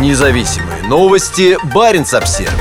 Независимые новости. Барин обсерва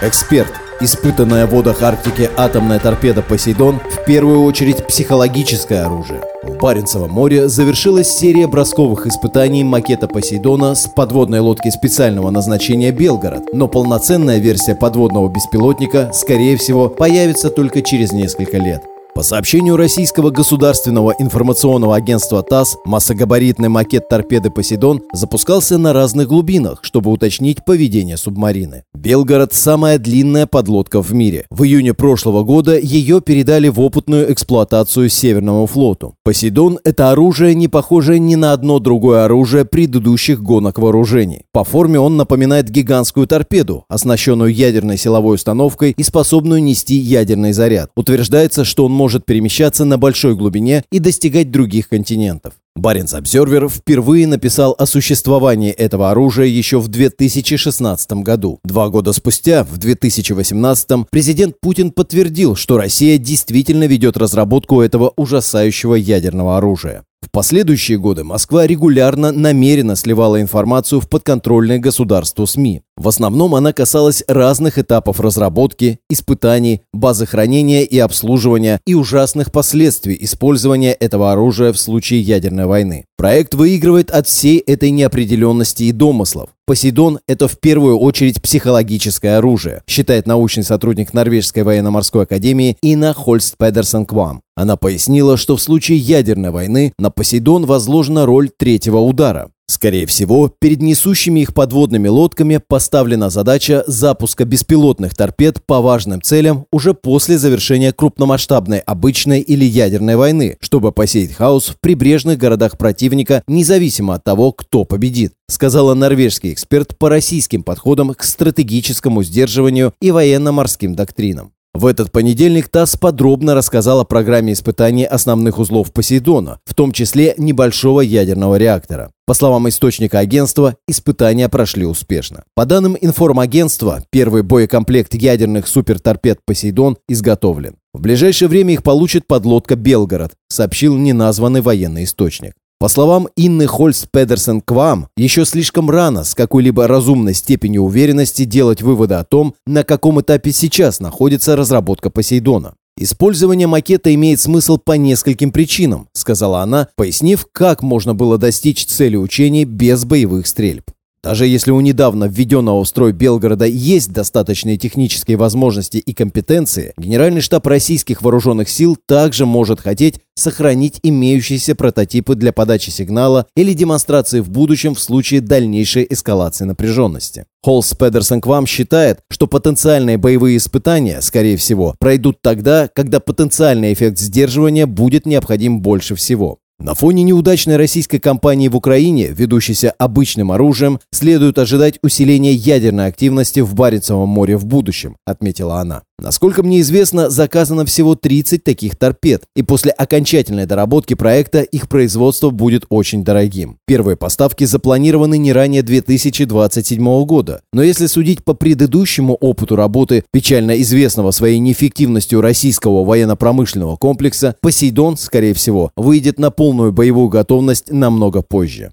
Эксперт. Испытанная в водах Арктики атомная торпеда «Посейдон» в первую очередь психологическое оружие. В Баренцевом море завершилась серия бросковых испытаний макета «Посейдона» с подводной лодки специального назначения «Белгород», но полноценная версия подводного беспилотника, скорее всего, появится только через несколько лет. По сообщению российского государственного информационного агентства ТАСС, массогабаритный макет торпеды «Посейдон» запускался на разных глубинах, чтобы уточнить поведение субмарины. «Белгород» – самая длинная подлодка в мире. В июне прошлого года ее передали в опытную эксплуатацию Северному флоту. «Посейдон» – это оружие, не похожее ни на одно другое оружие предыдущих гонок вооружений. По форме он напоминает гигантскую торпеду, оснащенную ядерной силовой установкой и способную нести ядерный заряд. Утверждается, что он может перемещаться на большой глубине и достигать других континентов. Баренц Обзервер впервые написал о существовании этого оружия еще в 2016 году. Два года спустя, в 2018, президент Путин подтвердил, что Россия действительно ведет разработку этого ужасающего ядерного оружия. В последующие годы Москва регулярно намеренно сливала информацию в подконтрольные государству СМИ. В основном она касалась разных этапов разработки, испытаний, базы хранения и обслуживания и ужасных последствий использования этого оружия в случае ядерной войны. Проект выигрывает от всей этой неопределенности и домыслов. Посейдон – это в первую очередь психологическое оружие, считает научный сотрудник Норвежской военно-морской академии Ина Хольст Педерсон Квам. Она пояснила, что в случае ядерной войны на Посейдон возложена роль третьего удара. Скорее всего, перед несущими их подводными лодками поставлена задача запуска беспилотных торпед по важным целям уже после завершения крупномасштабной обычной или ядерной войны, чтобы посеять хаос в прибрежных городах противника, независимо от того, кто победит, сказала норвежский эксперт по российским подходам к стратегическому сдерживанию и военно-морским доктринам. В этот понедельник ТАСС подробно рассказал о программе испытаний основных узлов Посейдона, в том числе небольшого ядерного реактора. По словам источника агентства, испытания прошли успешно. По данным информагентства, первый боекомплект ядерных суперторпед «Посейдон» изготовлен. В ближайшее время их получит подлодка «Белгород», сообщил неназванный военный источник. По словам Инны Хольц Педерсон Квам, еще слишком рано с какой-либо разумной степенью уверенности делать выводы о том, на каком этапе сейчас находится разработка Посейдона. «Использование макета имеет смысл по нескольким причинам», сказала она, пояснив, как можно было достичь цели учений без боевых стрельб. Даже если у недавно введенного в строй Белгорода есть достаточные технические возможности и компетенции, Генеральный штаб российских вооруженных сил также может хотеть сохранить имеющиеся прототипы для подачи сигнала или демонстрации в будущем в случае дальнейшей эскалации напряженности. Холс Педерсон к вам считает, что потенциальные боевые испытания, скорее всего, пройдут тогда, когда потенциальный эффект сдерживания будет необходим больше всего. На фоне неудачной российской кампании в Украине, ведущейся обычным оружием, следует ожидать усиления ядерной активности в Баренцевом море в будущем, отметила она. Насколько мне известно, заказано всего 30 таких торпед, и после окончательной доработки проекта их производство будет очень дорогим. Первые поставки запланированы не ранее 2027 года, но если судить по предыдущему опыту работы печально известного своей неэффективностью российского военно-промышленного комплекса, «Посейдон», скорее всего, выйдет на полную боевую готовность намного позже.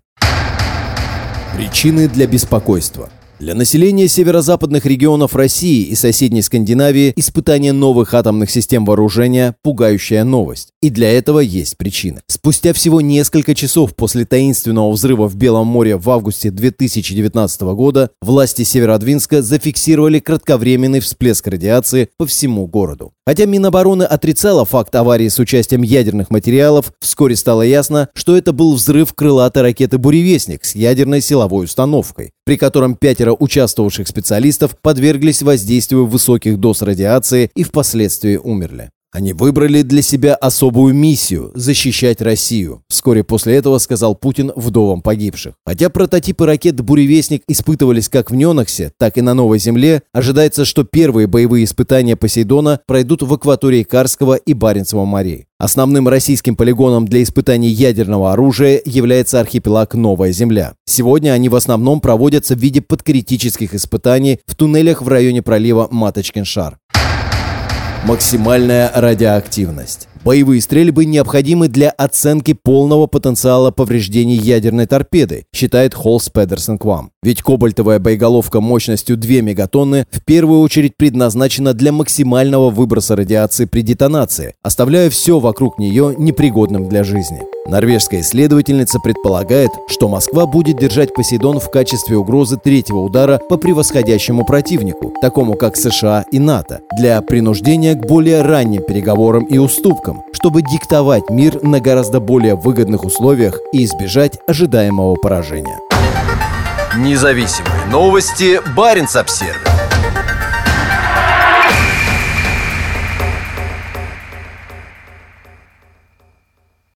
Причины для беспокойства – для населения северо-западных регионов России и соседней Скандинавии испытание новых атомных систем вооружения – пугающая новость. И для этого есть причины. Спустя всего несколько часов после таинственного взрыва в Белом море в августе 2019 года власти Северодвинска зафиксировали кратковременный всплеск радиации по всему городу. Хотя Минобороны отрицала факт аварии с участием ядерных материалов, вскоре стало ясно, что это был взрыв крылатой ракеты «Буревестник» с ядерной силовой установкой, при котором пятеро участвовавших специалистов подверглись воздействию высоких доз радиации и впоследствии умерли. Они выбрали для себя особую миссию – защищать Россию. Вскоре после этого сказал Путин вдовам погибших. Хотя прототипы ракет «Буревестник» испытывались как в Неноксе, так и на Новой Земле, ожидается, что первые боевые испытания Посейдона пройдут в акватории Карского и Баренцева морей. Основным российским полигоном для испытаний ядерного оружия является архипелаг Новая Земля. Сегодня они в основном проводятся в виде подкритических испытаний в туннелях в районе пролива Маточкин-Шар. Максимальная радиоактивность. Боевые стрельбы необходимы для оценки полного потенциала повреждений ядерной торпеды, считает Холс Педерсон Квам. Ведь кобальтовая боеголовка мощностью 2 мегатонны в первую очередь предназначена для максимального выброса радиации при детонации, оставляя все вокруг нее непригодным для жизни. Норвежская исследовательница предполагает, что Москва будет держать Посейдон в качестве угрозы третьего удара по превосходящему противнику, такому как США и НАТО, для принуждения к более ранним переговорам и уступкам, чтобы диктовать мир на гораздо более выгодных условиях и избежать ожидаемого поражения. Независимые новости. Барин обсервис